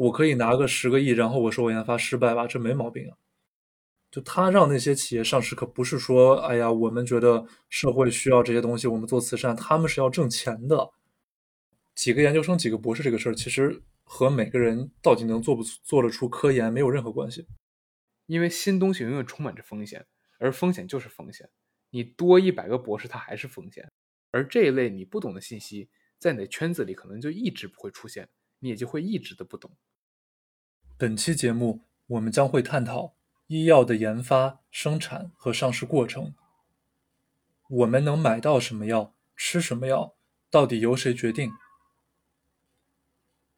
我可以拿个十个亿，然后我说我研发失败吧，这没毛病啊。就他让那些企业上市，可不是说，哎呀，我们觉得社会需要这些东西，我们做慈善，他们是要挣钱的。几个研究生，几个博士，这个事儿其实和每个人到底能做不做得出科研没有任何关系。因为新东西永远充满着风险，而风险就是风险。你多一百个博士，它还是风险。而这一类你不懂的信息，在你的圈子里可能就一直不会出现，你也就会一直的不懂。本期节目，我们将会探讨医药的研发、生产和上市过程。我们能买到什么药，吃什么药，到底由谁决定？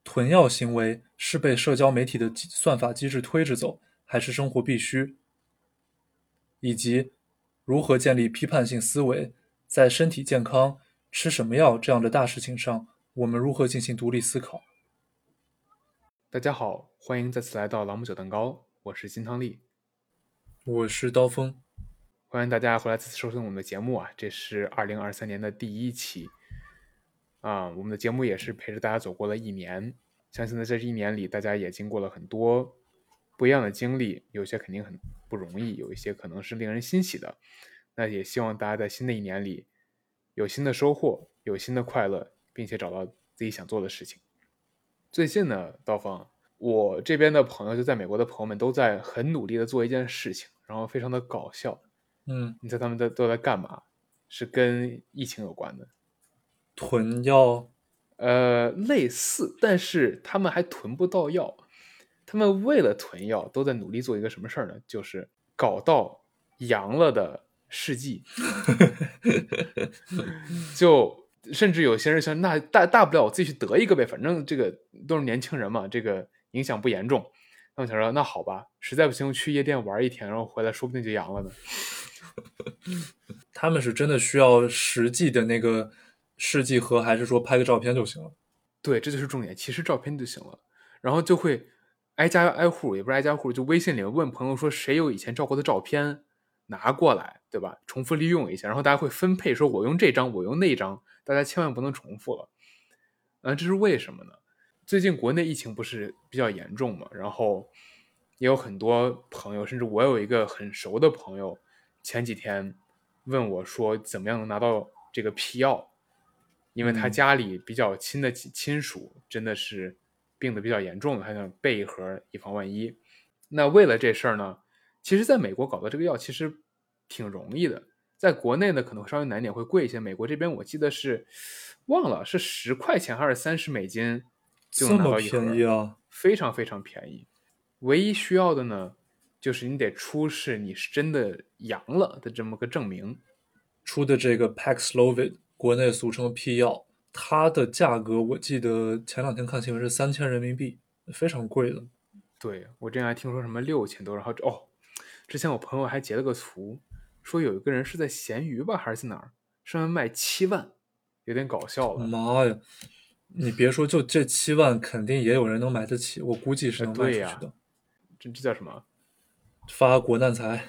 囤药行为是被社交媒体的算法机制推着走，还是生活必须？以及如何建立批判性思维，在身体健康、吃什么药这样的大事情上，我们如何进行独立思考？大家好，欢迎再次来到朗姆酒蛋糕，我是金汤力，我是刀锋，欢迎大家回来再次收听我们的节目啊！这是二零二三年的第一期啊，我们的节目也是陪着大家走过了一年，相信在这一年里，大家也经过了很多不一样的经历，有些肯定很不容易，有一些可能是令人欣喜的。那也希望大家在新的一年里有新的收获，有新的快乐，并且找到自己想做的事情。最近呢，刀锋，我这边的朋友就在美国的朋友们都在很努力的做一件事情，然后非常的搞笑。嗯，你猜他们在都在干嘛？是跟疫情有关的，囤药，呃，类似，但是他们还囤不到药。他们为了囤药，都在努力做一个什么事儿呢？就是搞到阳了的试剂，就甚至有些人想，那大大不了我自己去得一个呗，反正这个都是年轻人嘛，这个影响不严重。那我想说，那好吧，实在不行去夜店玩一天，然后回来说不定就阳了呢。他们是真的需要实际的那个试剂盒，还是说拍个照片就行了？对，这就是重点，其实照片就行了，然后就会挨家挨户，也不是挨家户，就微信里问朋友说谁有以前照过的照片拿过来，对吧？重复利用一下，然后大家会分配，说我用这张，我用那张，大家千万不能重复了。嗯，这是为什么呢？最近国内疫情不是比较严重嘛，然后也有很多朋友，甚至我有一个很熟的朋友，前几天问我说，怎么样能拿到这个批药？因为他嗯家里比较亲的亲亲属真的是病得比较严重了，他想备一盒以防万一。那为了这事儿呢，其实在美国搞到这个药其实挺容易的，在国内呢可能稍微难点，会贵一些。美国这边我记得是忘了是十块钱还是三十美金就这么能拿到一盒，便宜啊！非常非常便宜。唯一需要的呢，就是你得出示你是真的阳了的这么个证明。出的这个 Paxlovid，国内俗称辟药，它的价格我记得前两天看新闻是三千人民币，非常贵的。对我之前还听说什么六千多，然后哦，之前我朋友还截了个图，说有一个人是在闲鱼吧还是在哪儿上面卖七万，有点搞笑了。妈呀！你别说，就这七万，肯定也有人能买得起，我估计是能卖出去的。这这叫什么？发国难财，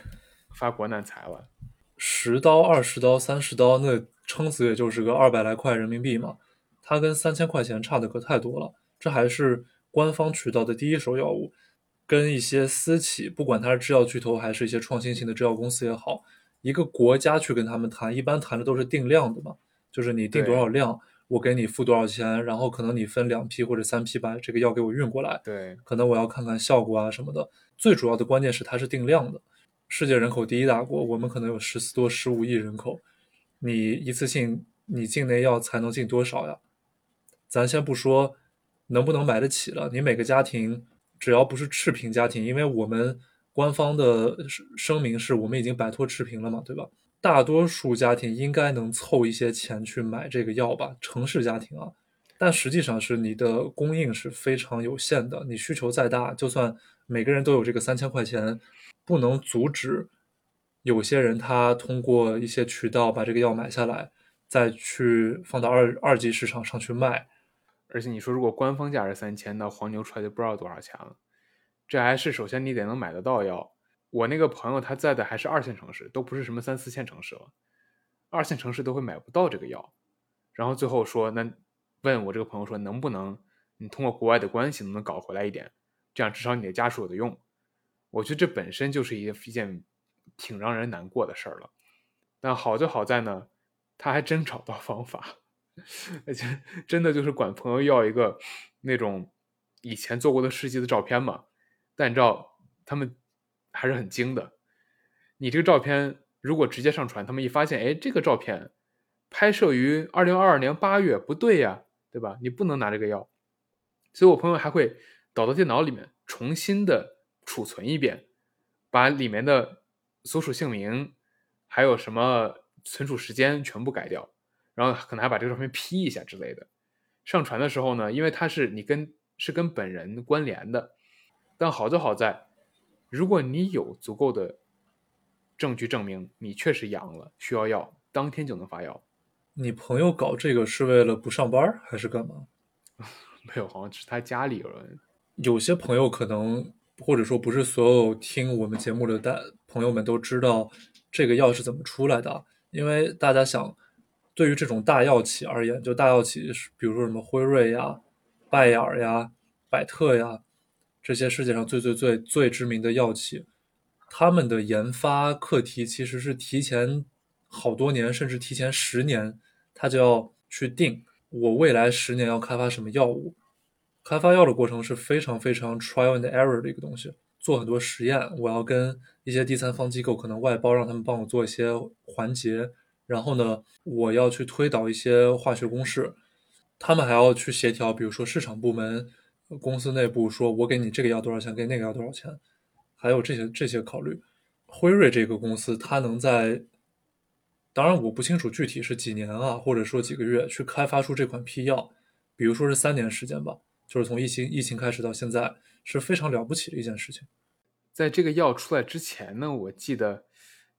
发国难财了。十刀、二十刀、三十刀，那撑死也就是个二百来块人民币嘛。它跟三千块钱差的可太多了。这还是官方渠道的第一手药物，跟一些私企，不管它是制药巨头还是一些创新型的制药公司也好，一个国家去跟他们谈，一般谈的都是定量的嘛，就是你定多少量，我给你付多少钱，然后可能你分两批或者三批把这个药给我运过来，对，可能我要看看效果啊什么的。最主要的关键是它是定量的。世界人口第一大国，我们可能有十四多、十五亿人口，你一次性你境内药才能进多少呀？咱先不说能不能买得起了，你每个家庭只要不是赤贫家庭，因为我们官方的声明是我们已经摆脱赤贫了嘛，对吧？大多数家庭应该能凑一些钱去买这个药吧，城市家庭啊，但实际上是你的供应是非常有限的，你需求再大，就算每个人都有这个三千块钱，不能阻止有些人他通过一些渠道把这个药买下来，再去放到二二级市场上去卖。而且你说如果官方价是三千，那黄牛出来就不知道多少钱了。这还是首先你得能买得到药。我那个朋友他在的还是二线城市，都不是什么三四线城市了，二线城市都会买不到这个药。然后最后说，那问我这个朋友说能不能你通过国外的关系能不能搞回来一点？这样至少你的家属有的用。我觉得这本身就是一一件挺让人难过的事儿了。但好就好在呢，他还真找到方法，而且真的就是管朋友要一个那种以前做过的事迹的照片嘛。但你知道他们还是很精的，你这个照片如果直接上传，他们一发现，哎，这个照片拍摄于二零二二年八月，不对呀，对吧？你不能拿这个要。所以我朋友还会导到电脑里面重新的储存一遍，把里面的所属姓名还有什么存储时间全部改掉，然后可能还把这个照片 P 一下之类的。上传的时候呢，因为它是你跟是跟本人关联的。但好就好在，如果你有足够的证据证明你确实阳了，需要药，当天就能发药。你朋友搞这个是为了不上班还是干嘛？没有，好像是他家里有人。有些朋友可能，或者说不是所有听我们节目的大朋友们都知道这个药是怎么出来的。因为大家想，对于这种大药企而言，就大药企，比如说什么辉瑞呀、拜耳呀、百特呀。这些世界上最最最最知名的药企，他们的研发课题其实是提前好多年，甚至提前十年，他就要去定我未来十年要开发什么药物。开发药的过程是非常非常 trial and error 的一个东西，做很多实验。我要跟一些第三方机构可能外包，让他们帮我做一些环节。然后呢，我要去推导一些化学公式，他们还要去协调，比如说市场部门。公司内部说，我给你这个要多少钱，给那个要多少钱，还有这些这些考虑。辉瑞这个公司，它能在，当然我不清楚具体是几年啊，或者说几个月去开发出这款批药，比如说是三年时间吧，就是从疫情疫情开始到现在，是非常了不起的一件事情。在这个药出来之前呢，我记得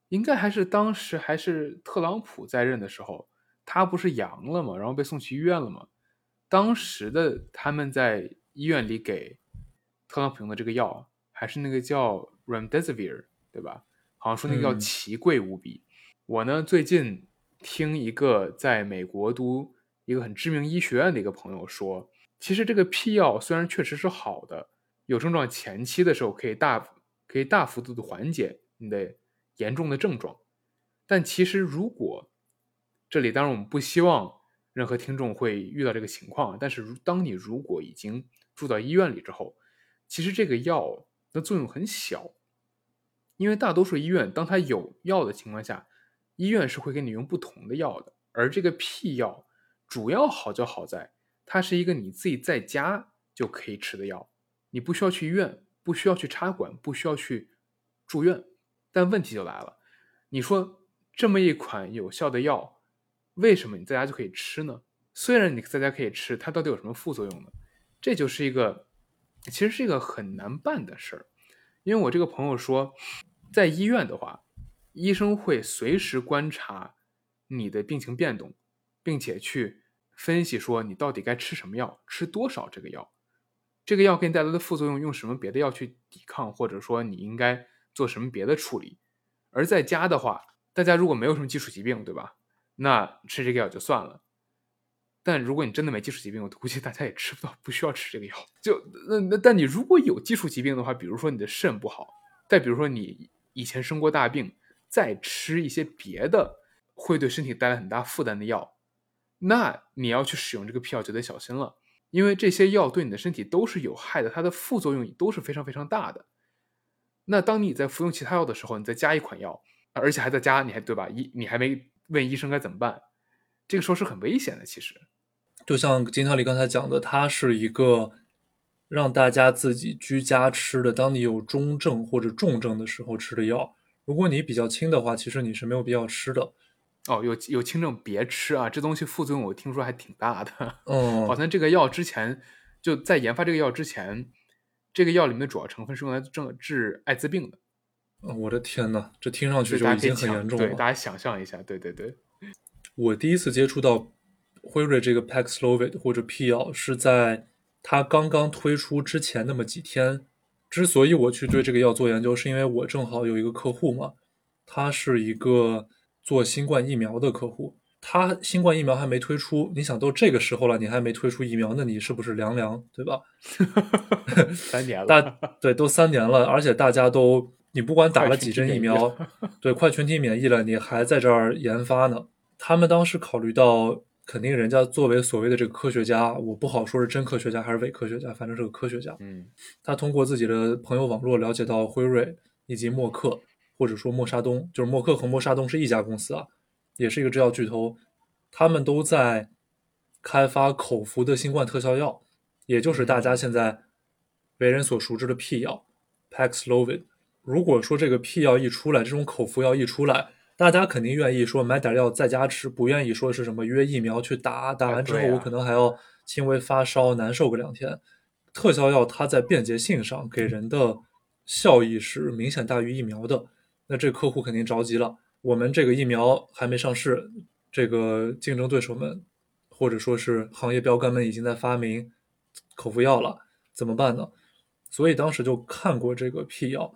应该还是当时还是特朗普在任的时候，他不是阳了嘛，然后被送去医院了嘛，当时的他们在。医院里给特朗普用的这个药，还是那个叫 Remdesivir，对吧？好像说那个药奇贵无比。我呢，最近听一个在美国读一个很知名医学院的一个朋友说，其实这个屁药虽然确实是好的，有症状前期的时候可以大可以大幅度的缓解你的严重的症状，但其实如果这里当然我们不希望任何听众会遇到这个情况，但是如当你如果已经住到医院里之后，其实这个药的作用很小，因为大多数医院，当它有药的情况下，医院是会给你用不同的药的。而这个屁药主要好就好在，它是一个你自己在家就可以吃的药，你不需要去医院，不需要去插管，不需要去住院。但问题就来了，你说这么一款有效的药，为什么你在家就可以吃呢？虽然你在家可以吃，它到底有什么副作用呢？这就是一个，其实是一个很难办的事儿，因为我这个朋友说，在医院的话，医生会随时观察你的病情变动，并且去分析说你到底该吃什么药，吃多少这个药，这个药给你带来的副作用，用什么别的药去抵抗，或者说你应该做什么别的处理。而在家的话，大家如果没有什么基础疾病，对吧？那吃这个药就算了。但如果你真的没基础疾病，我估计大家也吃不到，不需要吃这个药。就那那，但你如果有基础疾病的话，比如说你的肾不好，再比如说你以前生过大病，再吃一些别的会对身体带来很大负担的药，那你要去使用这个屁药就得小心了，因为这些药对你的身体都是有害的，它的副作用都是非常非常大的。那当你在服用其他药的时候，你再加一款药，而且还在加，你还对吧？医你还没问医生该怎么办，这个时候是很危险的，其实。就像金涛里刚才讲的，它是一个让大家自己居家吃的。当你有中症或者重症的时候吃的药，如果你比较轻的话，其实你是没有必要吃的。哦，有有轻症别吃啊，这东西副作用我听说还挺大的。嗯，好像这个药之前就在研发这个药之前，这个药里面的主要成分是用来治治艾滋病的。我的天呐，这听上去就已经很严重了。对，大家想象一下，对对对。我第一次接触到。辉瑞这个 Paxlovid 或者 P 药是在它刚刚推出之前那么几天。之所以我去对这个药做研究，是因为我正好有一个客户嘛，他是一个做新冠疫苗的客户，他新冠疫苗还没推出，你想都这个时候了，你还没推出疫苗，那你是不是凉凉，对吧？三年了，大对都三年了，而且大家都你不管打了几针疫苗，对，快群体免疫了，你还在这儿研发呢。他们当时考虑到，肯定人家作为所谓的这个科学家，我不好说是真科学家还是伪科学家，反正是个科学家。嗯他通过自己的朋友网络了解到辉瑞以及默克，或者说默沙东，就是默克和默沙东是一家公司啊，也是一个制药巨头，他们都在开发口服的新冠特效药，也就是大家现在为人所熟知的屁药 Paxlovid。如果说这个屁药一出来，这种口服药一出来，大家肯定愿意说买点药在家吃，不愿意说是什么约疫苗去打，打完之后我可能还要轻微发烧，难受个两天。特效药它在便捷性上给人的效益是明显大于疫苗的，那这客户肯定着急了。我们这个疫苗还没上市，这个竞争对手们或者说是行业标杆们已经在发明口服药了，怎么办呢？所以当时就看过这个辟药，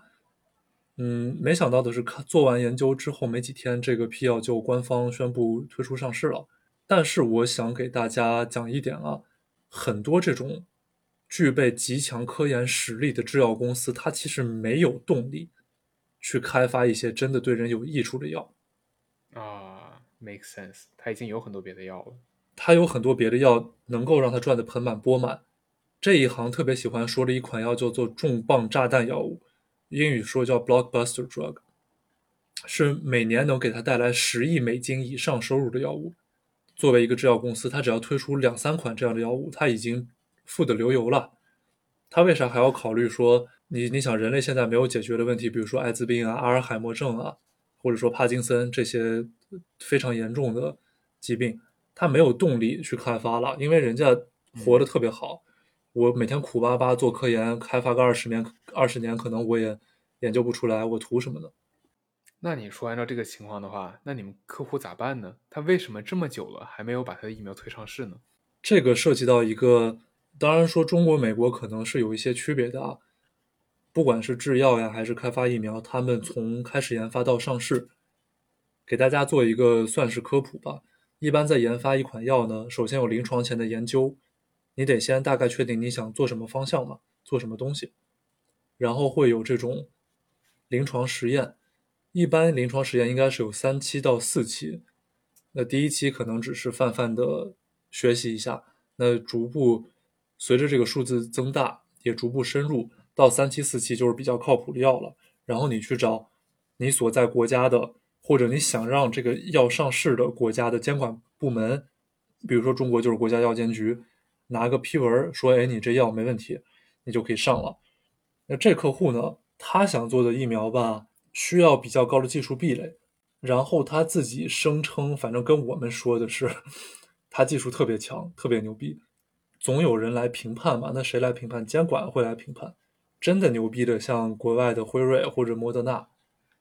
嗯，没想到的是，看做完研究之后没几天，这个批药就官方宣布推出上市了。但是我想给大家讲一点啊，很多这种具备极强科研实力的制药公司，它其实没有动力去开发一些真的对人有益处的药。啊，make sense，它已经有很多别的药了。它有很多别的药能够让它赚得盆满钵满。这一行特别喜欢说的一款药叫做重磅炸弹药物，英语说叫 blockbuster drug，是每年能给它带来十亿美金以上收入的药物。作为一个制药公司，它只要推出两三款这样的药物，它已经富得流油了。它为啥还要考虑说你你想人类现在没有解决的问题，比如说艾滋病啊、阿尔海默症啊，或者说帕金森这些非常严重的疾病，他没有动力去开发了，因为人家活得特别好。我每天苦巴巴做科研，开发个二十年，二十年可能我也研究不出来，我图什么呢？那你说按照这个情况的话，那你们客户咋办呢？他为什么这么久了还没有把他的疫苗推上市呢？这个涉及到一个，当然说中国、美国可能是有一些区别的啊。不管是制药呀，还是开发疫苗，他们从开始研发到上市，给大家做一个算是科普吧。一般在研发一款药呢，首先有临床前的研究，你得先大概确定你想做什么方向嘛，做什么东西，然后会有这种临床实验。一般临床实验应该是有三期到四期，那第一期可能只是泛泛的学习一下，那逐步随着这个数字增大，也逐步深入，到三期、四期就是比较靠谱的药了。然后你去找你所在国家的，或者你想让这个药上市的国家的监管部门，比如说中国就是国家药监局，拿个批文说，哎，你这药没问题，你就可以上了。那这客户呢，他想做的疫苗吧，需要比较高的技术壁垒，然后他自己声称，反正跟我们说的是，他技术特别强，特别牛逼，总有人来评判嘛。那谁来评判？监管会来评判。真的牛逼的，像国外的辉瑞或者莫德纳，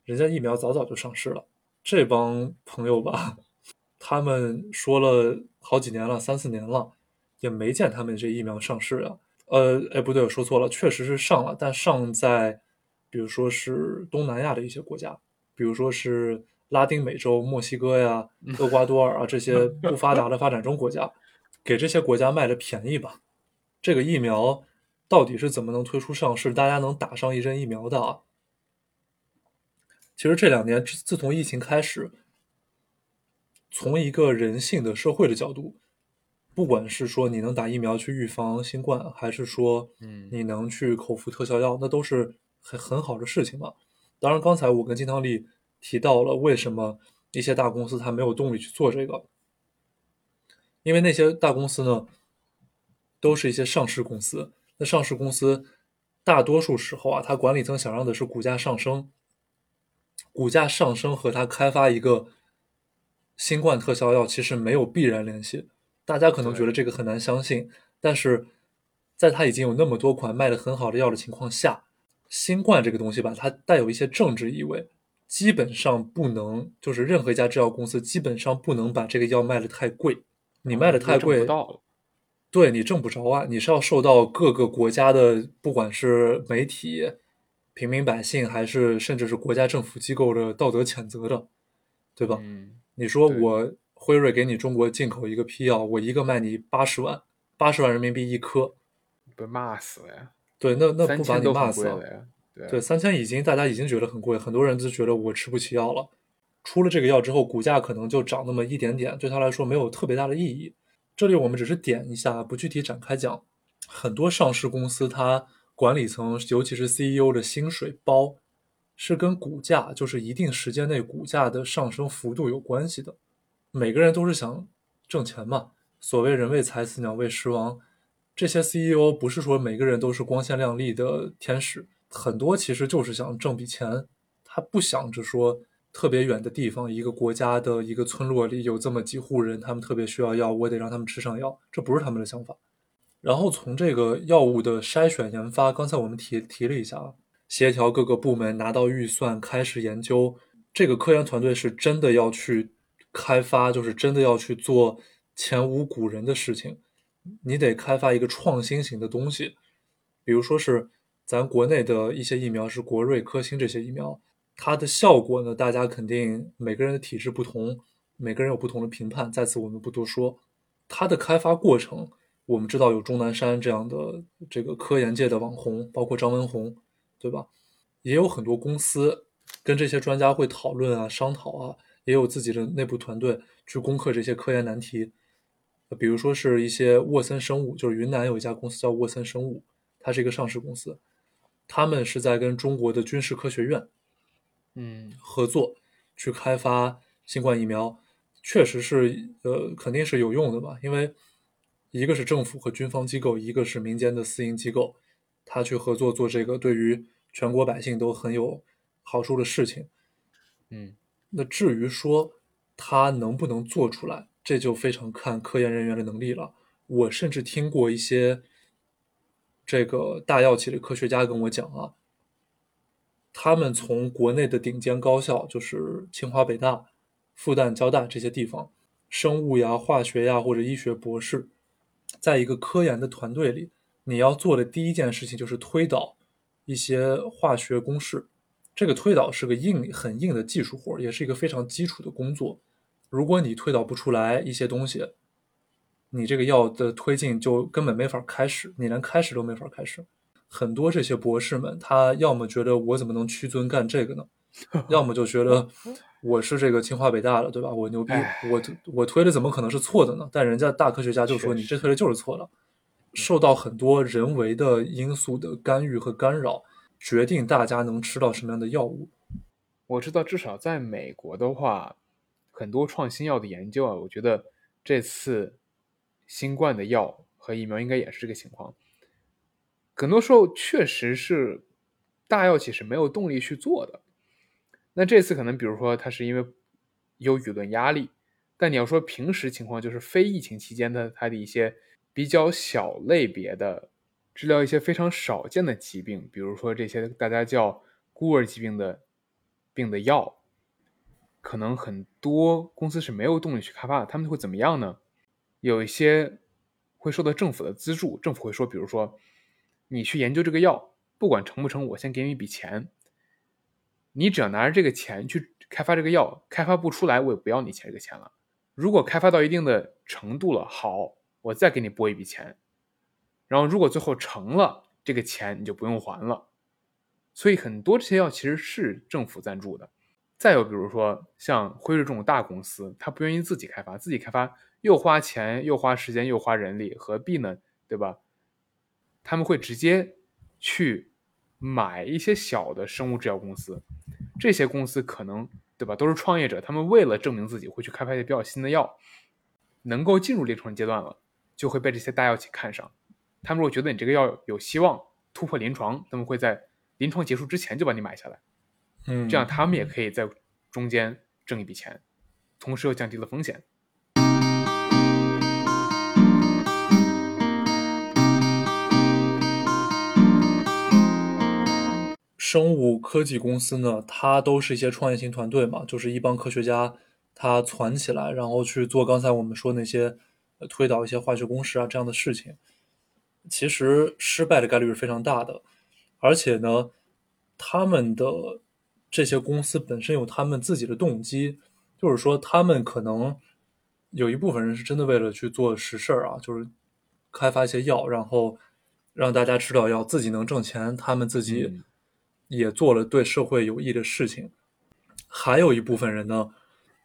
人家疫苗早早就上市了。这帮朋友吧，他们说了好几年了，三四年了，也没见他们这疫苗上市啊。呃，哎，不对，我说错了，确实是上了，但上在，比如说是东南亚的一些国家，比如说是拉丁美洲、墨西哥呀、厄瓜多尔啊这些 不发达的发展中国家，给这些国家卖的便宜吧。这个疫苗到底是怎么能推出上市，大家能打上一针疫苗的啊？其实这两年自自从疫情开始，从一个人性的社会的角度，不管是说你能打疫苗去预防新冠，还是说嗯你能去口服特效药，那都是很很好的事情嘛。当然，刚才我跟金汤力提到了为什么一些大公司它没有动力去做这个，因为那些大公司呢，都是一些上市公司。那上市公司大多数时候啊，它管理层想让的是股价上升，股价上升和它开发一个新冠特效药其实没有必然联系。大家可能觉得这个很难相信，但是在它已经有那么多款卖的很好的药的情况下，新冠这个东西吧，它带有一些政治意味，基本上不能，就是任何一家制药公司基本上不能把这个药卖的太贵。你卖的太贵。对你挣不着啊，你是要受到各个国家的，不管是媒体、平民百姓，还是甚至是国家政府机构的道德谴责的，对吧？嗯，你说我辉瑞给你中国进口一个批药，我一个卖你八十万，八十万人民币一颗，被骂死了呀！对，那那不把你骂死了？呀。对对，三千已经大家已经觉得很贵，很多人就觉得我吃不起药了。出了这个药之后，股价可能就涨那么一点点，对他来说没有特别大的意义。这里我们只是点一下，不具体展开讲。很多上市公司它管理层，尤其是 CEO 的薪水包，是跟股价，就是一定时间内股价的上升幅度有关系的。每个人都是想挣钱嘛，所谓人为财死，鸟为食亡。这些 CEO 不是说每个人都是光鲜亮丽的天使，很多其实就是想挣笔钱，他不想着说特别远的地方，一个国家的一个村落里有这么几户人，他们特别需要药，我得让他们吃上药，这不是他们的想法。然后从这个药物的筛选研发，刚才我们提提了一下啊，协调各个部门拿到预算，开始研究。这个科研团队是真的要去开发，就是真的要去做前无古人的事情。你得开发一个创新型的东西，比如说是咱国内的一些疫苗，是国瑞、科兴这些疫苗，它的效果呢，大家肯定每个人的体质不同，每个人有不同的评判，在此我们不多说。它的开发过程，我们知道有钟南山这样的这个科研界的网红，包括张文宏，对吧？也有很多公司跟这些专家会讨论啊、商讨啊，也有自己的内部团队去攻克这些科研难题。呃比如说是一些沃森生物，就是云南有一家公司叫沃森生物，它是一个上市公司，他们是在跟中国的军事科学院嗯合作去开发新冠疫苗，确实是呃肯定是有用的吧，因为一个是政府和军方机构，一个是民间的私营机构，他去合作做这个，对于全国百姓都很有好处的事情。嗯那至于说他能不能做出来，这就非常看科研人员的能力了。我甚至听过一些这个大药企的科学家跟我讲啊，他们从国内的顶尖高校，就是清华、北大、复旦、交大这些地方，生物呀、化学呀或者医学博士，在一个科研的团队里，你要做的第一件事情就是推导一些化学公式。这个推导是个硬很硬的技术活儿，也是一个非常基础的工作。如果你推导不出来一些东西，你这个药的推进就根本没法开始，你连开始都没法开始。很多这些博士们，他要么觉得我怎么能屈尊干这个呢？要么就觉得我是这个清华北大的，对吧？我牛逼唉，我我推的怎么可能是错的呢？但人家大科学家就说你这推的就是错的，受到很多人为的因素的干预和干扰，决定大家能吃到什么样的药物。我知道，至少在美国的话，很多创新药的研究啊，我觉得这次新冠的药和疫苗应该也是这个情况。很多时候确实是大药企是没有动力去做的。那这次可能，比如说它是因为有舆论压力，但你要说平时情况，就是非疫情期间的它的一些比较小类别的治疗一些非常少见的疾病，比如说这些大家叫孤儿疾病的病的药，可能很多公司是没有动力去开发的。他们会怎么样呢？有一些会受到政府的资助，政府会说，比如说你去研究这个药，不管成不成，我先给你一笔钱，你只要拿着这个钱去开发这个药，开发不出来，我也不要你钱这个钱了。如果开发到一定的程度了，好，我再给你拨一笔钱。然后如果最后成了，这个钱你就不用还了。所以很多这些药其实是政府赞助的。再有比如说像辉瑞这种大公司，它不愿意自己开发，自己开发又花钱又花时间又花人力，何必呢？对吧？他们会直接去买一些小的生物制药公司，这些公司可能对吧都是创业者，他们为了证明自己会去开发一些比较新的药，能够进入临床阶段了，就会被这些大药企看上。他们如果觉得你这个药有希望突破临床，他们会在临床结束之前就把你买下来，嗯，这样他们也可以在中间挣一笔钱，同时又降低了风险。生物科技公司呢，它都是一些创业型团队嘛，就是一帮科学家他攒起来，然后去做刚才我们说那些呃推导一些化学公式啊这样的事情。其实失败的概率是非常大的，而且呢，他们的这些公司本身有他们自己的动机，就是说他们可能有一部分人是真的为了去做实事儿啊，就是开发一些药，然后让大家知道药自己能挣钱，他们自己嗯也做了对社会有益的事情。还有一部分人呢，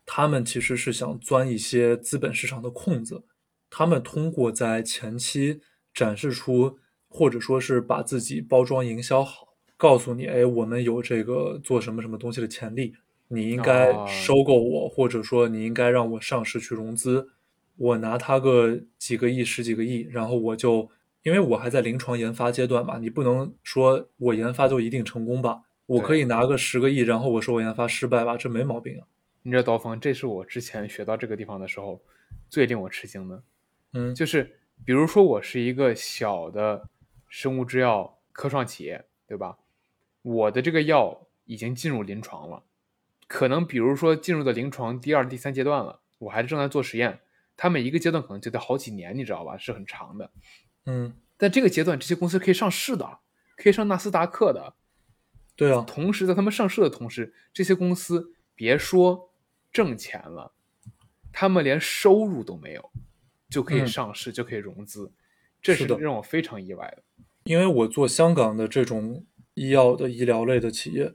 他们其实是想钻一些资本市场的空子，他们通过在前期展示出，或者说是把自己包装营销好，告诉你，哎，我们有这个做什么什么东西的潜力，你应该哦。收购我，或者说你应该让我上市去融资，我拿它个几个亿、十几个亿，然后我就，因为我还在临床研发阶段嘛，你不能说我研发就一定成功吧，我可以拿个十个亿，然后我说我研发失败吧，这没毛病啊。你知道刀锋，这是我之前学到这个地方的时候最令我吃惊的，嗯。就是比如说我是一个小的生物制药科创企业，对吧？我的这个药已经进入临床了，可能比如说进入到临床第二、第三阶段了，我还正在做实验，它每一个阶段可能就得好几年，你知道吧？是很长的。嗯，但这个阶段，这些公司可以上市的，可以上纳斯达克的。对啊，同时，在他们上市的同时，这些公司别说挣钱了，他们连收入都没有，就可以嗯上市，就可以融资，这是让我非常意外的。因为我做香港的这种医药的医疗类的企业，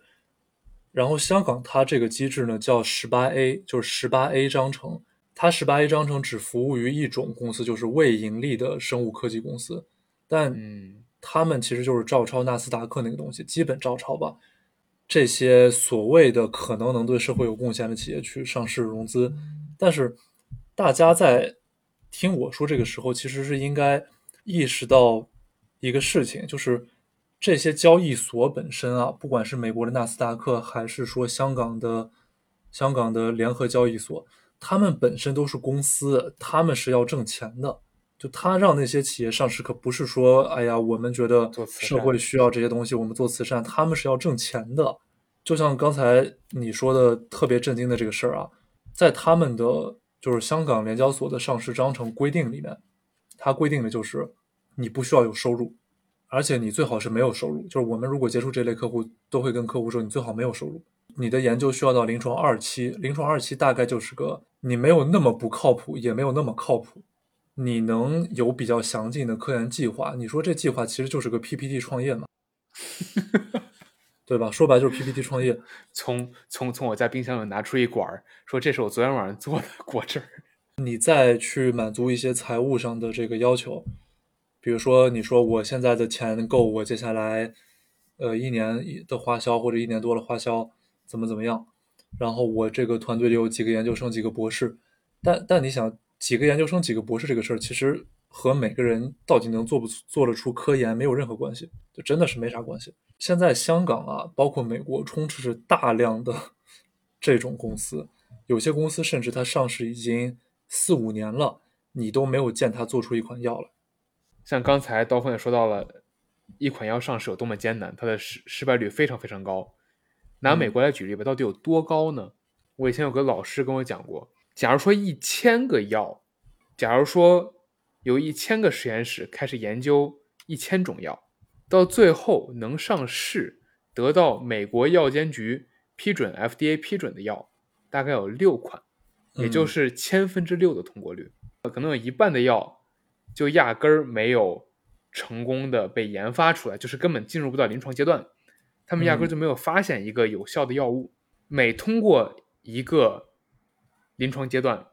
然后香港它这个机制呢叫十八 A，就是十八 A 章程。它十八 A 章程只服务于一种公司，就是未盈利的生物科技公司，但嗯他们其实就是照抄纳斯达克那个东西，基本照抄吧。这些所谓的可能能对社会有贡献的企业去上市融资，但是大家在听我说这个时候，其实是应该意识到一个事情，就是这些交易所本身啊，不管是美国的纳斯达克，还是说香港的香港的联合交易所，他们本身都是公司，他们是要挣钱的。就他让那些企业上市，可不是说，哎呀，我们觉得社会需要这些东西，我们做慈善，他们是要挣钱的。就像刚才你说的特别震惊的这个事儿啊，在他们的就是香港联交所的上市章程规定里面，它规定的就是你不需要有收入，而且你最好是没有收入。就是我们如果接触这类客户，都会跟客户说，你最好没有收入。你的研究需要到临床二期，临床二期大概就是个你没有那么不靠谱，也没有那么靠谱，你能有比较详尽的科研计划。你说这计划其实就是个 PPT 创业嘛，对吧？说白就是 PPT 创业。从从从我家冰箱里拿出一管儿，说这是我昨天晚上做的 果汁儿。你再去满足一些财务上的这个要求，比如说你说我现在的钱够我接下来呃一年的花销或者一年多的花销怎么怎么样，然后我这个团队里有几个研究生几个博士，但但你想几个研究生几个博士这个事儿，其实和每个人到底能做不做得出科研没有任何关系，就真的是没啥关系。现在香港啊，包括美国，充斥着大量的 这种公司，有些公司甚至它上市已经四五年了，你都没有见它做出一款药来。像刚才刀锋也说到了，一款药上市有多么艰难，它的失失败率非常非常高。拿美国来举例吧，到底有多高呢？我以前有个老师跟我讲过，假如说一千个药，假如说有一千个实验室开始研究一千种药，到最后能上市，得到美国药监局批准 FDA 批准的药，大概有六款，也就嗯是千分之六的通过率。可能有一半的药就压根儿没有成功的被研发出来，就是根本进入不到临床阶段。他们压根儿嗯就没有发现一个有效的药物。每通过一个临床阶段，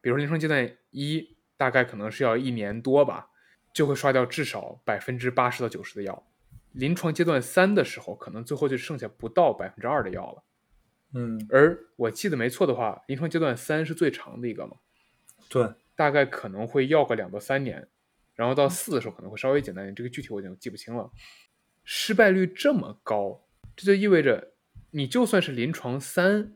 比如说临床阶段一，大概可能是要一年多吧，就会刷掉至少百分之八十到九十的药。临床阶段三的时候，可能最后就剩下不到百分之二的药了。嗯，而我记得没错的话，临床阶段三是最长的一个嘛，对，大概可能会要个两到三年，然后到四的时候可能会稍微简单一点，这个具体我已经记不清了。失败率这么高，这就意味着你就算是临床三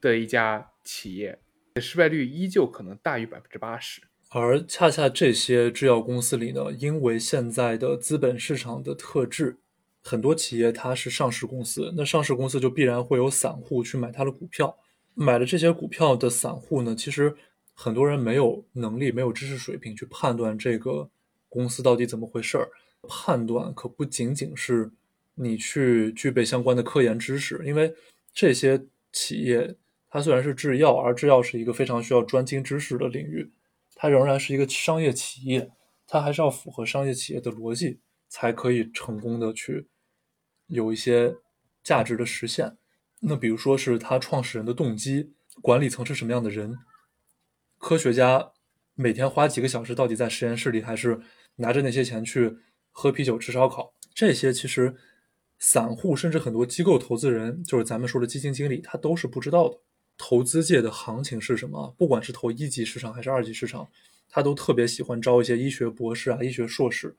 的一家企业，失败率依旧可能大于百分之八十。而恰恰这些制药公司里呢，因为现在的资本市场的特质，很多企业它是上市公司，那上市公司就必然会有散户去买它的股票。买了这些股票的散户呢，其实很多人没有能力、没有知识水平去判断这个公司到底怎么回事儿。判断可不仅仅是你去具备相关的科研知识，因为这些企业它虽然是制药，而制药是一个非常需要专精知识的领域，它仍然是一个商业企业，它还是要符合商业企业的逻辑，才可以成功的去有一些价值的实现。那比如说是他创始人的动机，管理层是什么样的人，科学家每天花几个小时到底在实验室里，还是拿着那些钱去喝啤酒吃烧烤？这些其实散户甚至很多机构投资人，就是咱们说的基金经理，他都是不知道的。投资界的行情是什么？不管是投一级市场还是二级市场，他都特别喜欢招一些医学博士啊、医学硕士，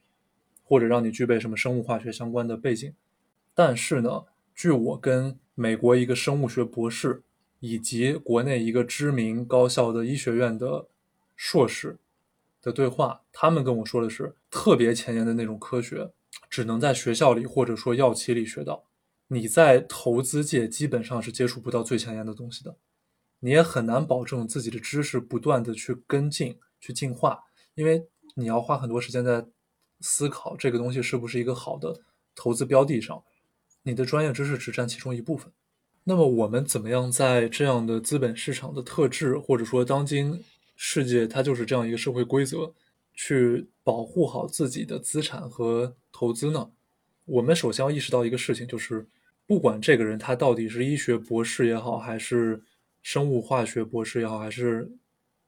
或者让你具备什么生物化学相关的背景。但是呢，据我跟美国一个生物学博士以及国内一个知名高校的医学院的硕士的对话，他们跟我说的是，特别前沿的那种科学，只能在学校里或者说药企里学到。你在投资界基本上是接触不到最前沿的东西的，你也很难保证自己的知识不断的去跟进、去进化，因为你要花很多时间在思考这个东西是不是一个好的投资标的上，你的专业知识只占其中一部分。那么我们怎么样在这样的资本市场的特质，或者说当今世界它就是这样一个社会规则，去保护好自己的资产和投资呢？我们首先要意识到一个事情，就是。不管这个人他到底是医学博士也好，还是生物化学博士也好，还是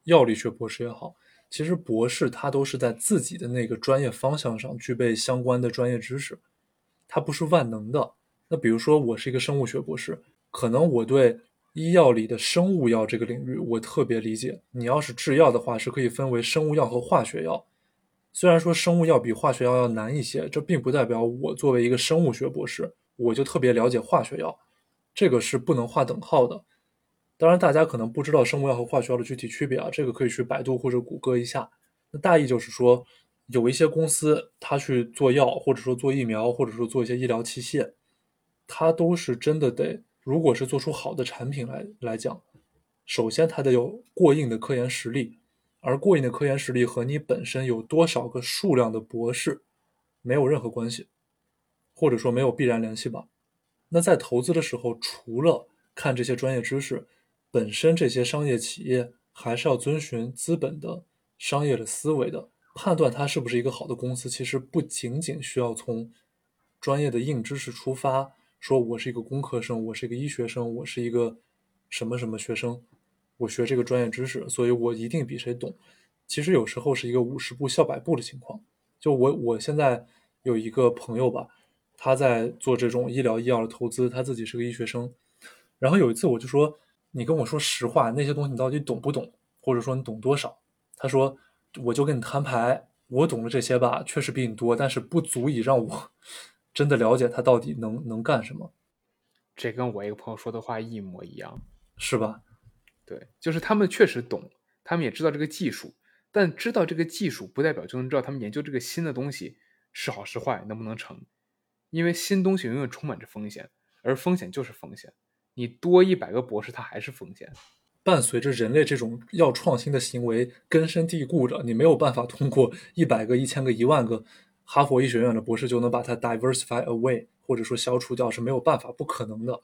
药理学博士也好，其实博士他都是在自己的那个专业方向上具备相关的专业知识，他不是万能的。那比如说我是一个生物学博士，可能我对医药里的生物药这个领域我特别理解。你要是制药的话，是可以分为生物药和化学药。虽然说生物药比化学药要难一些，这并不代表我作为一个生物学博士。我就特别了解化学药，这个是不能划等号的。当然，大家可能不知道生物药和化学药的具体区别啊，这个可以去百度或者谷歌一下。那大意就是说，有一些公司它去做药，或者说做疫苗，或者说做一些医疗器械，它都是真的得，如果是做出好的产品来来讲，首先它得有过硬的科研实力，而过硬的科研实力和你本身有多少个数量的博士没有任何关系。或者说没有必然联系吧。那在投资的时候，除了看这些专业知识，本身这些商业企业还是要遵循资本的商业的思维的。判断它是不是一个好的公司，其实不仅仅需要从专业的硬知识出发，说我是一个工科生，我是一个医学生，我是一个什么什么学生，我学这个专业知识，所以我一定比谁懂。其实有时候是一个五十步笑百步的情况。就我我现在有一个朋友吧。他在做这种医疗医药的投资，他自己是个医学生。然后有一次我就说：“你跟我说实话，那些东西你到底懂不懂？或者说你懂多少？”他说：“我就跟你摊牌，我懂了这些吧，确实比你多，但是不足以让我 真的了解他到底能能干什么。”这跟我一个朋友说的话一模一样，是吧？对，就是他们确实懂，他们也知道这个技术，但知道这个技术不代表就能知道他们研究这个新的东西是好是坏，能不能成。因为新东西永远充满着风险，而风险就是风险。你多一百个博士，它还是风险。伴随着人类这种要创新的行为根深蒂固着，你没有办法通过一百个、一千个、一万个哈佛医学院的博士就能把它 diversify away，或者说消除掉，是没有办法，不可能的。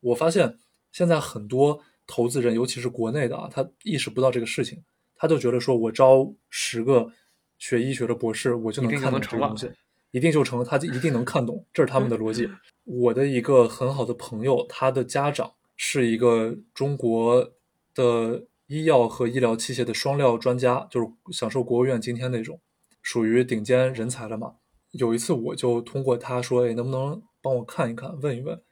我发现现在很多投资人，尤其是国内的啊，他意识不到这个事情，他就觉得说我招十个学医学的博士，我就能看懂这个东西。一定就成，他就一定能看懂，这是他们的逻辑。我的一个很好的朋友，他的家长是一个中国的医药和医疗器械的双料专家，就是享受国务院津贴那种，属于顶尖人才了嘛。有一次，我就通过他说：“哎，能不能帮我看一看，问一问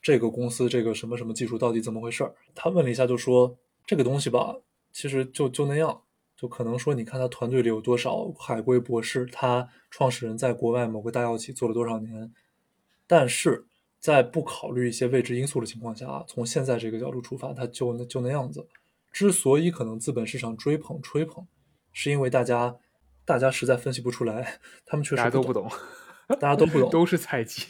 这个公司这个什么什么技术到底怎么回事儿？”他问了一下，就说：“这个东西吧，其实就就那样。”就可能说，你看他团队里有多少海归博士，他创始人在国外某个大药企做了多少年，但是在不考虑一些未知因素的情况下啊，从现在这个角度出发，它就那就那样子。之所以可能资本市场追捧吹捧，是因为大家大家实在分析不出来，他们确实大家都不懂，大家都不懂，都是菜鸡。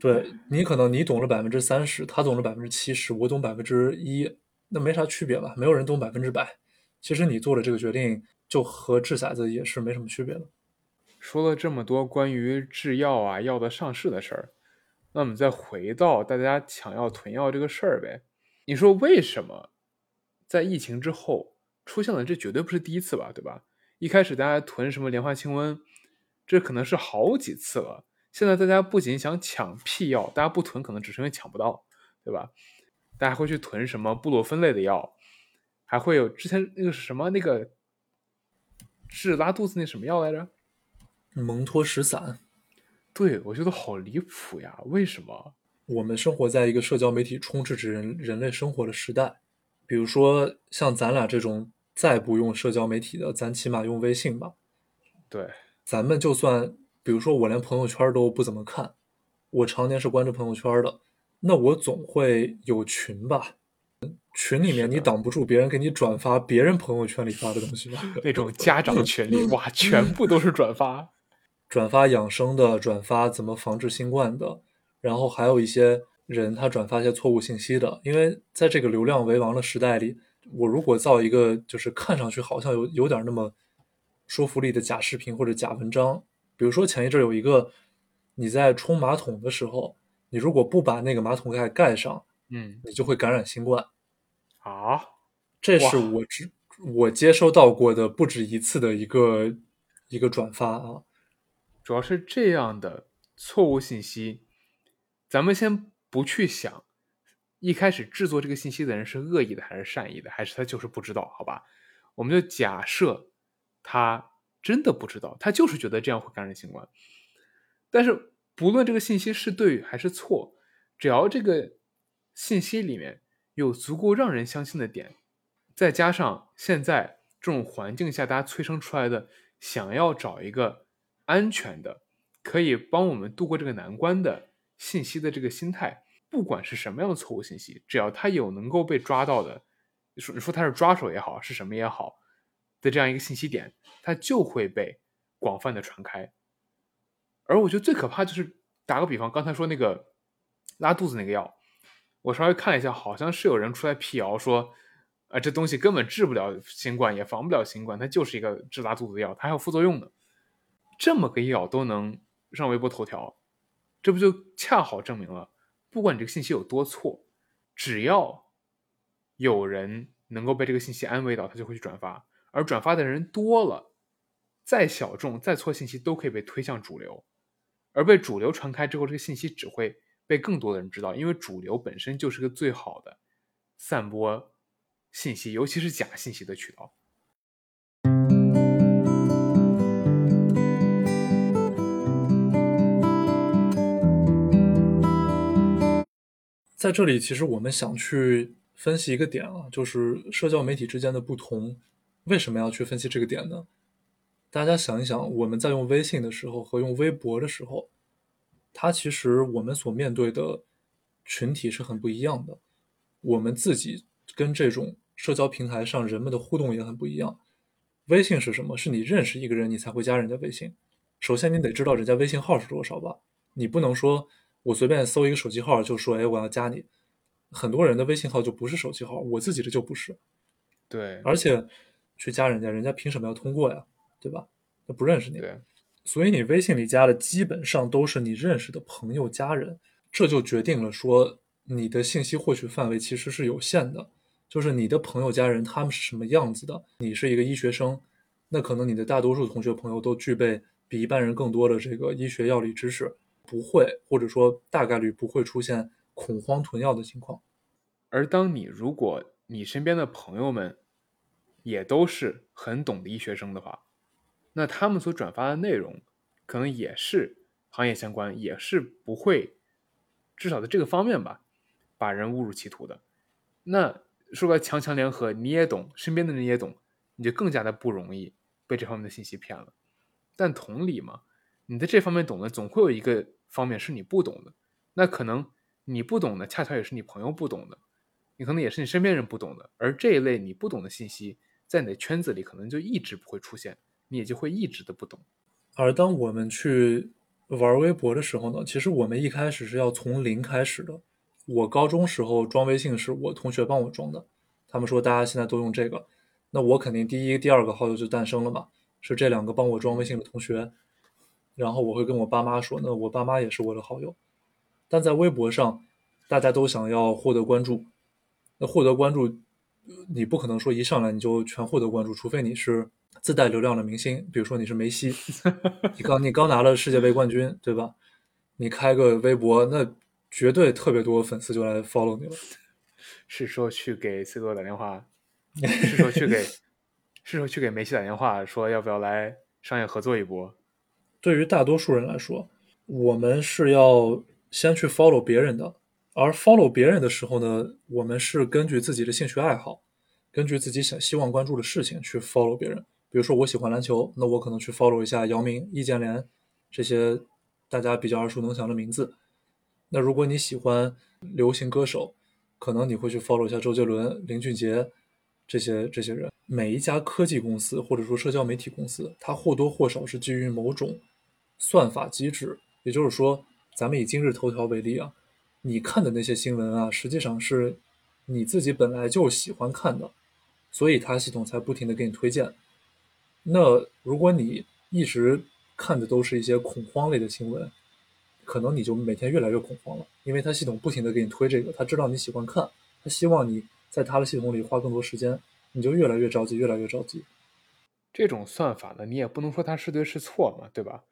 对你可能你懂了百分之三十，他懂了百分之七十，我懂百分之一，那没啥区别吧？没有人懂百分之百。其实你做的这个决定，就和掷骰子也是没什么区别的。说了这么多关于制药啊、药的上市的事儿，那我们再回到大家抢药囤药这个事儿呗。你说为什么在疫情之后出现了？这绝对不是第一次吧，对吧？一开始大家囤什么莲花清瘟，这可能是好几次了。现在大家不仅想抢屁药，大家不囤可能只是因为抢不到，对吧？大家会去囤什么布洛芬类的药，还会有之前那个什么那个治拉肚子那什么药来着？蒙脱石散。对，我觉得好离谱呀！为什么？我们生活在一个社交媒体充斥着人人类生活的时代，比如说像咱俩这种再不用社交媒体的，咱起码用微信吧。对，咱们就算，比如说我连朋友圈都不怎么看，我常年是关着朋友圈的，那我总会有群吧？群里面你挡不住别人给你转发别人朋友圈里发的东西吧？那种家长 群里，哇，全部都是转发，转发养生的，转发怎么防治新冠的。然后还有一些人，他转发一些错误信息的，因为在这个流量为王的时代里，我如果造一个就是看上去好像有有点那么说服力的假视频或者假文章，比如说前一阵有一个，你在冲马桶的时候，你如果不把那个马桶盖盖上，嗯，你就会感染新冠啊，这是我知我接收到过的不止一次的一个一个转发啊，主要是这样的错误信息。咱们先不去想，一开始制作这个信息的人是恶意的还是善意的，还是他就是不知道？好吧，我们就假设他真的不知道，他就是觉得这样会感染新冠。但是不论这个信息是对还是错，只要这个信息里面有足够让人相信的点，再加上现在这种环境下大家催生出来的想要找一个安全的，可以帮我们度过这个难关的。信息的这个心态，不管是什么样的错误信息，只要它有能够被抓到的，说说它是抓手也好，是什么也好的这样一个信息点，它就会被广泛的传开。而我觉得最可怕就是，打个比方，刚才说那个拉肚子那个药，我稍微看了一下，好像是有人出来辟谣说，啊，这东西根本治不了新冠，也防不了新冠，它就是一个治拉肚子的药，它还有副作用的。这么个药都能上微博头条。这不就恰好证明了，不管你这个信息有多错，只要有人能够被这个信息安慰到，他就会去转发。而转发的人多了，再小众、再错信息都可以被推向主流，而被主流传开之后，这个信息只会被更多的人知道，因为主流本身就是个最好的散播信息，尤其是假信息的渠道。在这里，其实我们想去分析一个点啊，就是社交媒体之间的不同。为什么要去分析这个点呢？大家想一想，我们在用微信的时候和用微博的时候，它其实我们所面对的群体是很不一样的。我们自己跟这种社交平台上人们的互动也很不一样。微信是什么？是你认识一个人，你才会加人家微信。首先，你得知道人家微信号是多少吧？你不能说。我随便搜一个手机号就说，哎，我要加你。很多人的微信号就不是手机号，我自己的就不是。对，而且去加人家，人家凭什么要通过呀？对吧？他不认识你。对。所以你微信里加的基本上都是你认识的朋友、家人，这就决定了说你的信息获取范围其实是有限的。就是你的朋友、家人他们是什么样子的？你是一个医学生，那可能你的大多数同学朋友都具备比一般人更多的这个医学药理知识。不会，或者说大概率不会出现恐慌囤药的情况。而当你如果你身边的朋友们也都是很懂的医学生的话，那他们所转发的内容可能也是行业相关，也是不会，至少在这个方面吧，把人误入歧途的。那说个强强联合，你也懂，身边的人也懂，你就更加的不容易被这方面的信息骗了。但同理嘛，你在这方面懂的，总会有一个。方面是你不懂的，那可能你不懂的，恰巧也是你朋友不懂的，你可能也是你身边人不懂的，而这一类你不懂的信息，在你的圈子里可能就一直不会出现，你也就会一直的不懂。而当我们去玩微博的时候呢，其实我们一开始是要从零开始的。我高中时候装微信是我同学帮我装的，他们说大家现在都用这个，那我肯定第一、第二个好友就诞生了嘛，是这两个帮我装微信的同学。然后我会跟我爸妈说，那我爸妈也是我的好友。但在微博上，大家都想要获得关注，那获得关注，你不可能说一上来你就全获得关注，除非你是自带流量的明星，比如说你是梅西，你刚你刚拿了世界杯冠军，对吧？你开个微博，那绝对特别多粉丝就来 follow 你了。是说去给 C 罗打电话，是说去给，是说去给梅西打电话，说要不要来商业合作一波？对于大多数人来说，我们是要先去 follow 别人的，而 follow 别人的时候呢，我们是根据自己的兴趣爱好，根据自己想希望关注的事情去 follow 别人。比如说我喜欢篮球，那我可能去 follow 一下姚明、易建联这些大家比较耳熟能详的名字。那如果你喜欢流行歌手，可能你会去 follow 一下周杰伦、林俊杰这些这些人。每一家科技公司或者说社交媒体公司，它或多或少是基于某种算法机制。也就是说，咱们以今日头条为例啊，你看的那些新闻啊，实际上是你自己本来就喜欢看的，所以它系统才不停的给你推荐。那如果你一直看的都是一些恐慌类的新闻，可能你就每天越来越恐慌了，因为它系统不停的给你推这个，它知道你喜欢看，它希望你在它的系统里花更多时间，你就越来越着急，越来越着急。这种算法呢，你也不能说它是对是错嘛，对吧？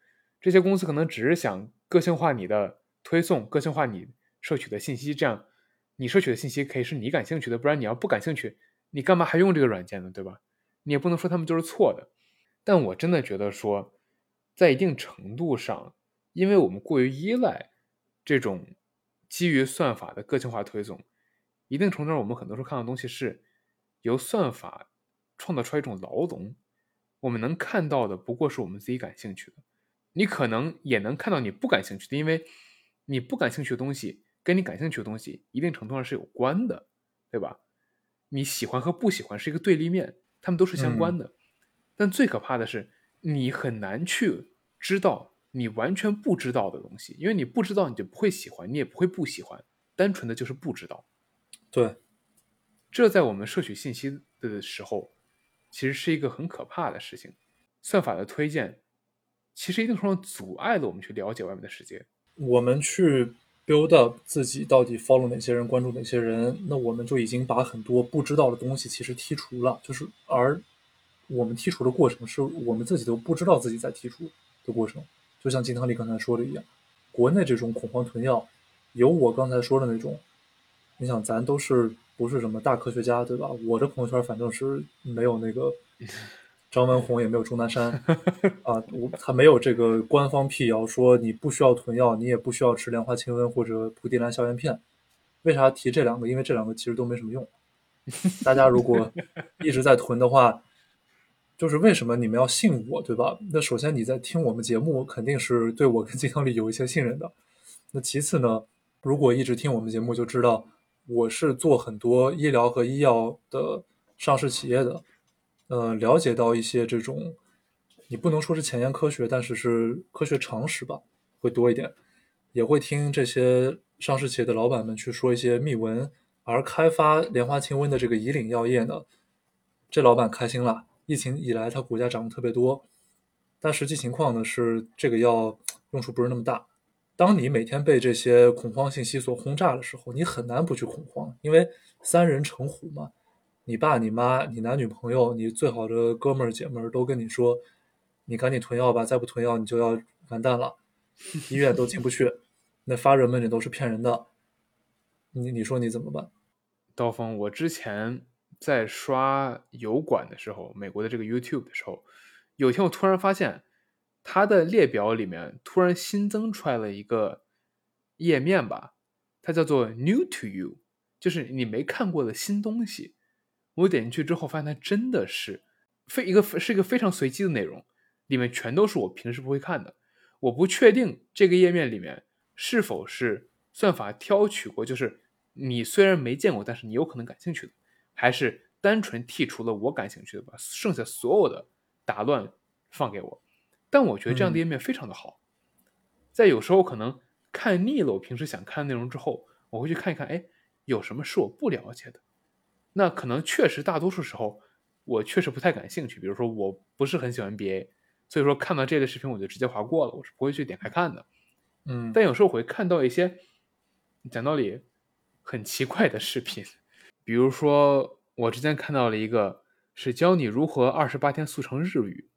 这些公司可能只是想个性化你的推送，个性化你摄取的信息，这样你摄取的信息可以是你感兴趣的，不然你要不感兴趣，你干嘛还用这个软件呢，对吧？你也不能说他们就是错的，但我真的觉得说，在一定程度上。因为我们过于依赖这种基于算法的个性化推送，一定程度上，我们很多时候看到东西是由算法创造出来一种牢笼。我们能看到的不过是我们自己感兴趣的，你可能也能看到你不感兴趣的，因为你不感兴趣的东西跟你感兴趣的东西一定程度上是有关的，对吧？你喜欢和不喜欢是一个对立面，他们都是相关的。但最可怕的是，你很难去知道。你完全不知道的东西，因为你不知道，你就不会喜欢，你也不会不喜欢，单纯的就是不知道。对，这在我们摄取信息的时候，其实是一个很可怕的事情。算法的推荐，其实一定程度上阻碍了我们去了解外面的世界。我们去 build up 自己到底 follow 哪些人，关注哪些人，那我们就已经把很多不知道的东西其实剔除了。就是而我们剔除的过程，是我们自己都不知道自己在剔除的过程。就像金汤力刚才说的一样，国内这种恐慌囤药，有我刚才说的那种。你想，咱都是不是什么大科学家，对吧？我的朋友圈反正是没有那个张文宏，也没有钟南山啊，我他没有这个官方辟谣说你不需要囤药，你也不需要吃莲花清瘟或者蒲地蓝消炎片。为啥提这两个？因为这两个其实都没什么用。大家如果一直在囤的话。就是为什么你们要信我，对吧？那首先你在听我们节目，肯定是对我跟金汤力有一些信任的。那其次呢，如果一直听我们节目，就知道我是做很多医疗和医药的上市企业的，呃，了解到一些这种，你不能说是前沿科学，但是是科学常识吧，会多一点。也会听这些上市企业的老板们去说一些秘闻，而开发莲花清瘟的这个以岭药业呢，这老板开心了。疫情以来，它股价涨得特别多，但实际情况呢是这个药用处不是那么大。当你每天被这些恐慌信息所轰炸的时候，你很难不去恐慌，因为三人成虎嘛。你爸、你妈、你男女朋友、你最好的哥们儿姐们儿都跟你说：“你赶紧囤药吧，再不囤药你就要完蛋了，医院都进不去，那发热门诊都是骗人的。”你你说你怎么办？刀锋，我之前。在刷油管的时候，美国的这个 YouTube 的时候，有一天我突然发现，它的列表里面突然新增出来了一个页面吧，它叫做 New to You，就是你没看过的新东西。我点进去之后，发现它真的是非一个是一个非常随机的内容，里面全都是我平时不会看的。我不确定这个页面里面是否是算法挑取过，就是你虽然没见过，但是你有可能感兴趣的。还是单纯剔除了我感兴趣的，把剩下所有的打乱放给我。但我觉得这样的页面非常的好。在有时候可能看腻了我平时想看的内容之后，我会去看一看，哎，有什么是我不了解的？那可能确实大多数时候我确实不太感兴趣。比如说我不是很喜欢 BA，所以说看到这类视频我就直接划过了，我是不会去点开看的。嗯，但有时候我会看到一些讲道理很奇怪的视频。比如说，我之前看到了一个是教你如何二十八天速成日语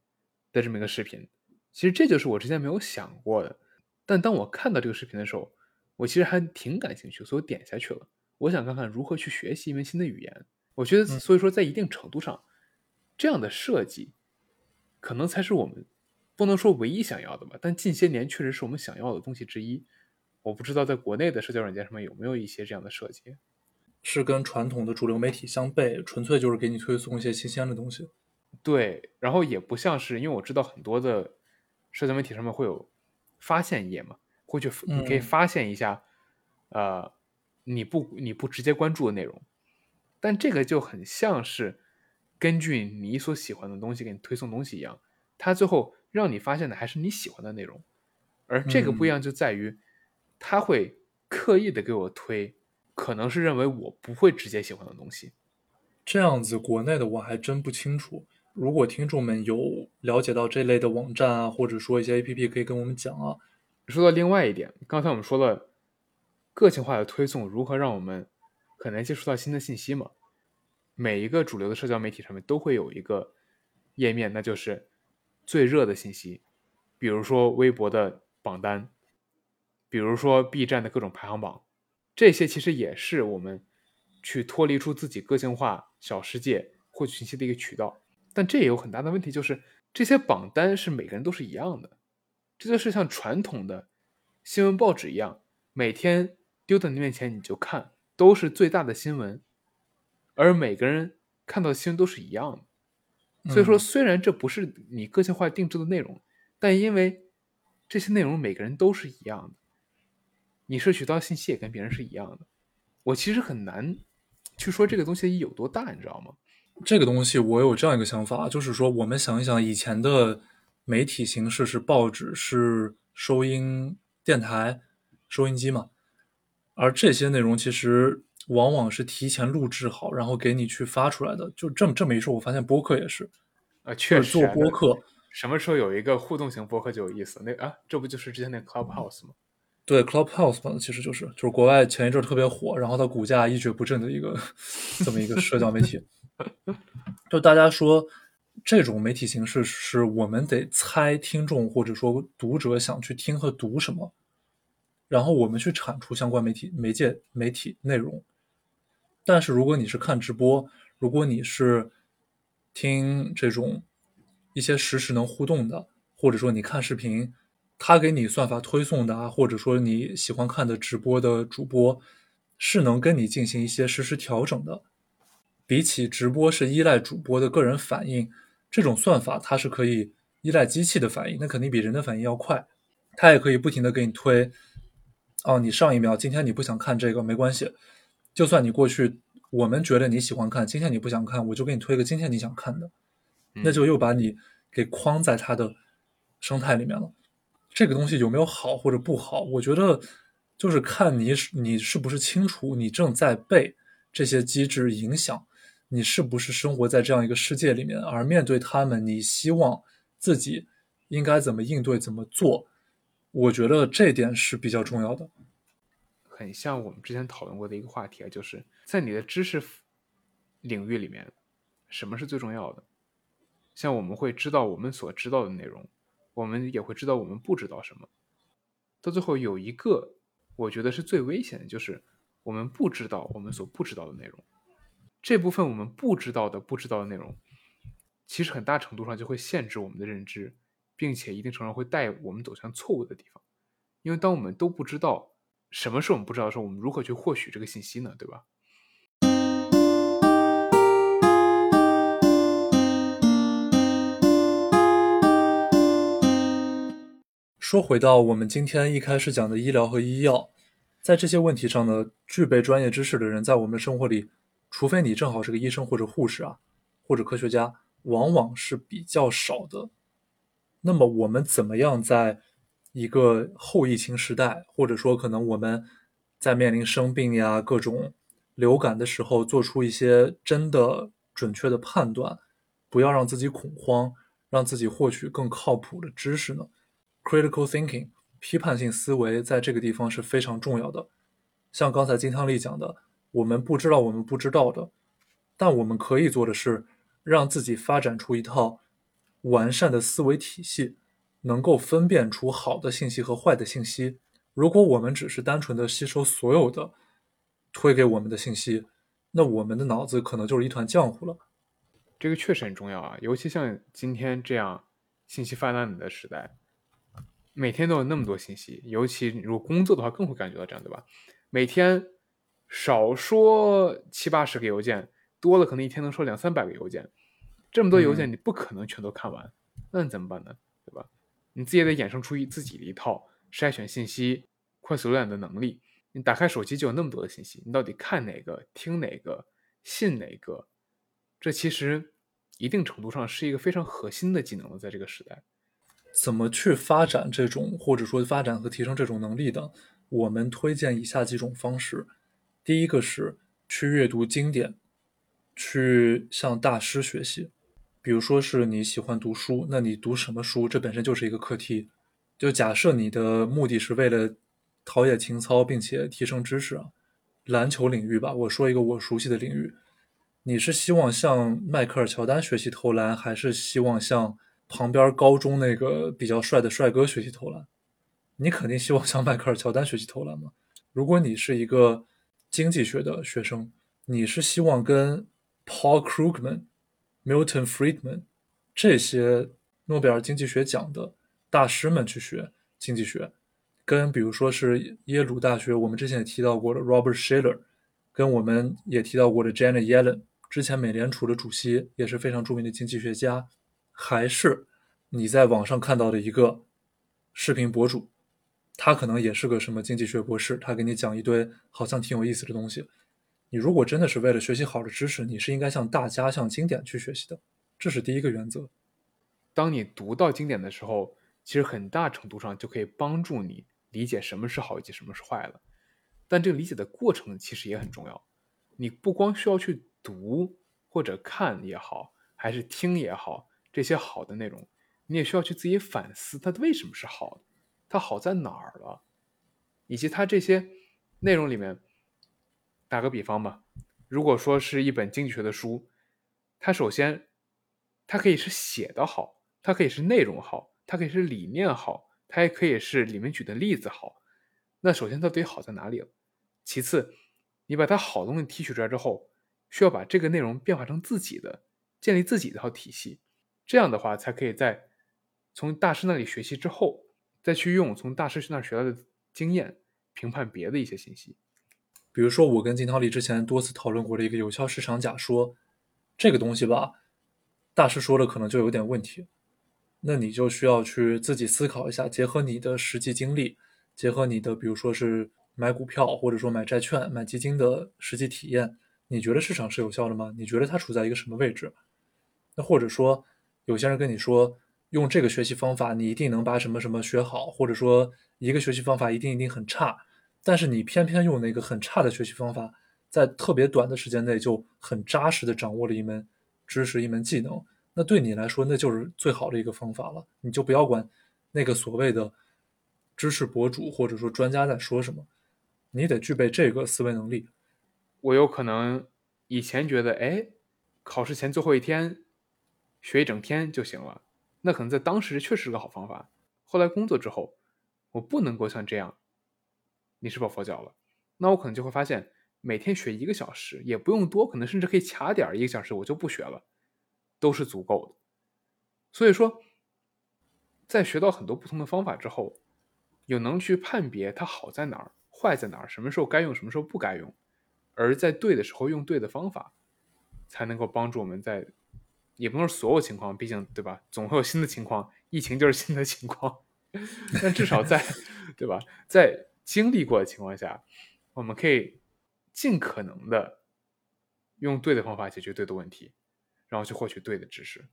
的这么一个视频，其实这就是我之前没有想过的。但当我看到这个视频的时候，我其实还挺感兴趣，所以我点下去了。我想看看如何去学习一门新的语言。我觉得，所以说在一定程度上，这样的设计可能才是我们不能说唯一想要的吧，但近些年确实是我们想要的东西之一。我不知道在国内的社交软件上面有没有一些这样的设计。是跟传统的主流媒体相悖，纯粹就是给你推送一些新鲜的东西。对，然后也不像是，因为我知道很多的社交媒体上面会有发现页嘛，会去你可以发现一下，呃，你不你不直接关注的内容，但这个就很像是根据你所喜欢的东西给你推送东西一样，它最后让你发现的还是你喜欢的内容，而这个不一样就在于，他会刻意的给我推。可能是认为我不会直接喜欢的东西，这样子国内的我还真不清楚。如果听众们有了解到这类的网站啊，或者说一些 A P P，可以跟我们讲啊。说到另外一点，刚才我们说了个性化的推送如何让我们很难接触到新的信息嘛？每一个主流的社交媒体上面都会有一个页面，那就是最热的信息，比如说微博的榜单，比如说 B 站的各种排行榜。这些其实也是我们去脱离出自己个性化小世界获取信息的一个渠道，但这也有很大的问题，就是这些榜单是每个人都是一样的，这就是像传统的新闻报纸一样，每天丢到你面前你就看，都是最大的新闻，而每个人看到的新闻都是一样的。所以说，虽然这不是你个性化定制的内容，但因为这些内容每个人都是一样的。你摄取到信息也跟别人是一样的，我其实很难去说这个东西有多大，你知道吗？这个东西我有这样一个想法，就是说我们想一想，以前的媒体形式是报纸、是收音电台、收音机嘛，而这些内容其实往往是提前录制好，然后给你去发出来的。就这么这么一说，我发现播客也是，啊，确实做播客，什么时候有一个互动型播客就有意思。那啊，这不就是之前那 Clubhouse 吗？对，Clubhouse 嘛，其实就是就是国外前一阵特别火，然后它股价一蹶不振的一个这么一个社交媒体。就大家说这种媒体形式是我们得猜听众或者说读者想去听和读什么，然后我们去产出相关媒体媒介媒体内容。但是如果你是看直播，如果你是听这种一些实时能互动的，或者说你看视频。他给你算法推送的啊，或者说你喜欢看的直播的主播，是能跟你进行一些实时调整的。比起直播是依赖主播的个人反应，这种算法它是可以依赖机器的反应，那肯定比人的反应要快。它也可以不停的给你推。哦，你上一秒今天你不想看这个没关系，就算你过去我们觉得你喜欢看，今天你不想看，我就给你推个今天你想看的，那就又把你给框在它的生态里面了。这个东西有没有好或者不好？我觉得就是看你是你是不是清楚你正在被这些机制影响，你是不是生活在这样一个世界里面，而面对他们，你希望自己应该怎么应对、怎么做？我觉得这点是比较重要的。很像我们之前讨论过的一个话题啊，就是在你的知识领域里面，什么是最重要的？像我们会知道我们所知道的内容。我们也会知道我们不知道什么，到最后有一个我觉得是最危险的，就是我们不知道我们所不知道的内容。这部分我们不知道的不知道的内容，其实很大程度上就会限制我们的认知，并且一定程度上会带我们走向错误的地方。因为当我们都不知道什么是我们不知道的时候，我们如何去获取这个信息呢？对吧？说回到我们今天一开始讲的医疗和医药，在这些问题上呢，具备专业知识的人在我们的生活里，除非你正好是个医生或者护士啊，或者科学家，往往是比较少的。那么我们怎么样在一个后疫情时代，或者说可能我们在面临生病呀、各种流感的时候，做出一些真的准确的判断，不要让自己恐慌，让自己获取更靠谱的知识呢？Critical thinking，批判性思维在这个地方是非常重要的。像刚才金汤力讲的，我们不知道我们不知道的，但我们可以做的是，让自己发展出一套完善的思维体系，能够分辨出好的信息和坏的信息。如果我们只是单纯的吸收所有的推给我们的信息，那我们的脑子可能就是一团浆糊了。这个确实很重要啊，尤其像今天这样信息泛滥的时代，每天都有那么多信息，尤其如果工作的话，更会感觉到这样，对吧？每天少说七八十个邮件，多了可能一天能收两三百个邮件，这么多邮件你不可能全都看完，那你怎么办呢？对吧？你自己也得衍生出一自己的一套筛选信息、快速浏览的能力。你打开手机就有那么多的信息，你到底看哪个、听哪个、信哪个？这其实一定程度上是一个非常核心的技能了，在这个时代，怎么去发展这种或者说发展和提升这种能力的？我们推荐以下几种方式：第一个是去阅读经典，去向大师学习。比如说是你喜欢读书，那你读什么书？这本身就是一个课题。就假设你的目的是为了陶冶情操，并且提升知识啊，篮球领域吧，我说一个我熟悉的领域。你是希望向迈克尔乔丹学习投篮，还是希望向旁边高中那个比较帅的帅哥学习投篮？你肯定希望向迈克尔乔丹学习投篮嘛？如果你是一个经济学的学生，你是希望跟 Paul Krugman、Milton Friedman 这些诺贝尔经济学奖的大师们去学经济学，跟比如说是耶鲁大学我们之前也提到过的 Robert Shiller，跟我们也提到过的 Janet Yellen。之前美联储的主席也是非常著名的经济学家，还是你在网上看到的一个视频博主，他可能也是个什么经济学博士，他给你讲一堆好像挺有意思的东西。你如果真的是为了学习好的知识，你是应该向大家、向经典去学习的，这是第一个原则。当你读到经典的时候，其实很大程度上就可以帮助你理解什么是好以及什么是坏了。但这个理解的过程其实也很重要，你不光需要去。读或者看也好，还是听也好，这些好的内容，你也需要去自己反思，它为什么是好，它好在哪儿了，以及它这些内容里面，打个比方吧，如果说是一本经济学的书，它首先，它可以是写的好，它可以是内容好，它可以是理念好，它也可以是里面举的例子好，那首先它到底好在哪里了？其次，你把它好东西提取出来之后。需要把这个内容变化成自己的，建立自己的一套体系，这样的话才可以在从大师那里学习之后，再去用从大师那学到的经验评判别的一些信息。比如说，我跟金涛丽之前多次讨论过的一个有效市场假说，这个东西吧，大师说的可能就有点问题，那你就需要去自己思考一下，结合你的实际经历，结合你的比如说是买股票或者说买债券、买基金的实际体验。你觉得市场是有效的吗？你觉得它处在一个什么位置？那或者说，有些人跟你说用这个学习方法，你一定能把什么什么学好，或者说一个学习方法一定一定很差，但是你偏偏用那个很差的学习方法，在特别短的时间内就很扎实的掌握了一门知识、一门技能，那对你来说那就是最好的一个方法了。你就不要管那个所谓的知识博主或者说专家在说什么，你得具备这个思维能力。我有可能以前觉得，哎，考试前最后一天学一整天就行了，那可能在当时确实是个好方法。后来工作之后，我不能够像这样，你是抱佛脚了。那我可能就会发现，每天学一个小时也不用多，可能甚至可以卡点一个小时，我就不学了，都是足够的。所以说，在学到很多不同的方法之后，有能去判别它好在哪儿，坏在哪儿，什么时候该用，什么时候不该用。而在对的时候用对的方法，才能够帮助我们在，也不能说所有情况，毕竟对吧？总会有新的情况，疫情就是新的情况。但至少在，对吧？在经历过的情况下，我们可以尽可能的用对的方法解决对的问题，然后去获取对的知识。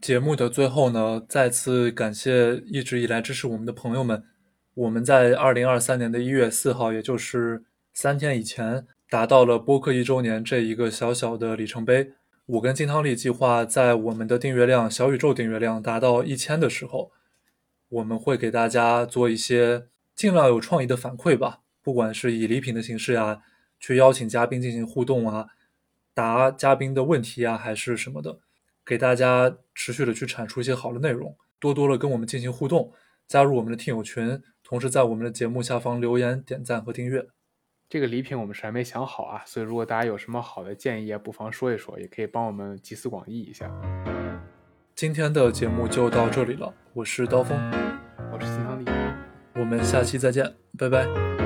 节目的最后呢，再次感谢一直以来支持我们的朋友们。我们在二零二三年的一月四号，也就是三天以前。达到了播客一周年这一个小小的里程碑。我跟金汤力计划在我们的订阅量小宇宙订阅量达到一千的时候，我们会给大家做一些尽量有创意的反馈吧。不管是以礼品的形式呀，去邀请嘉宾进行互动啊，答嘉宾的问题啊，还是什么的，给大家持续的去产出一些好的内容，多多的跟我们进行互动，加入我们的听友群，同时在我们的节目下方留言、点赞和订阅。这个礼品我们是还没想好啊，所以如果大家有什么好的建议啊，不妨说一说，也可以帮我们集思广益一下。今天的节目就到这里了，我是刀锋，我是金汤力，我们下期再见，拜拜。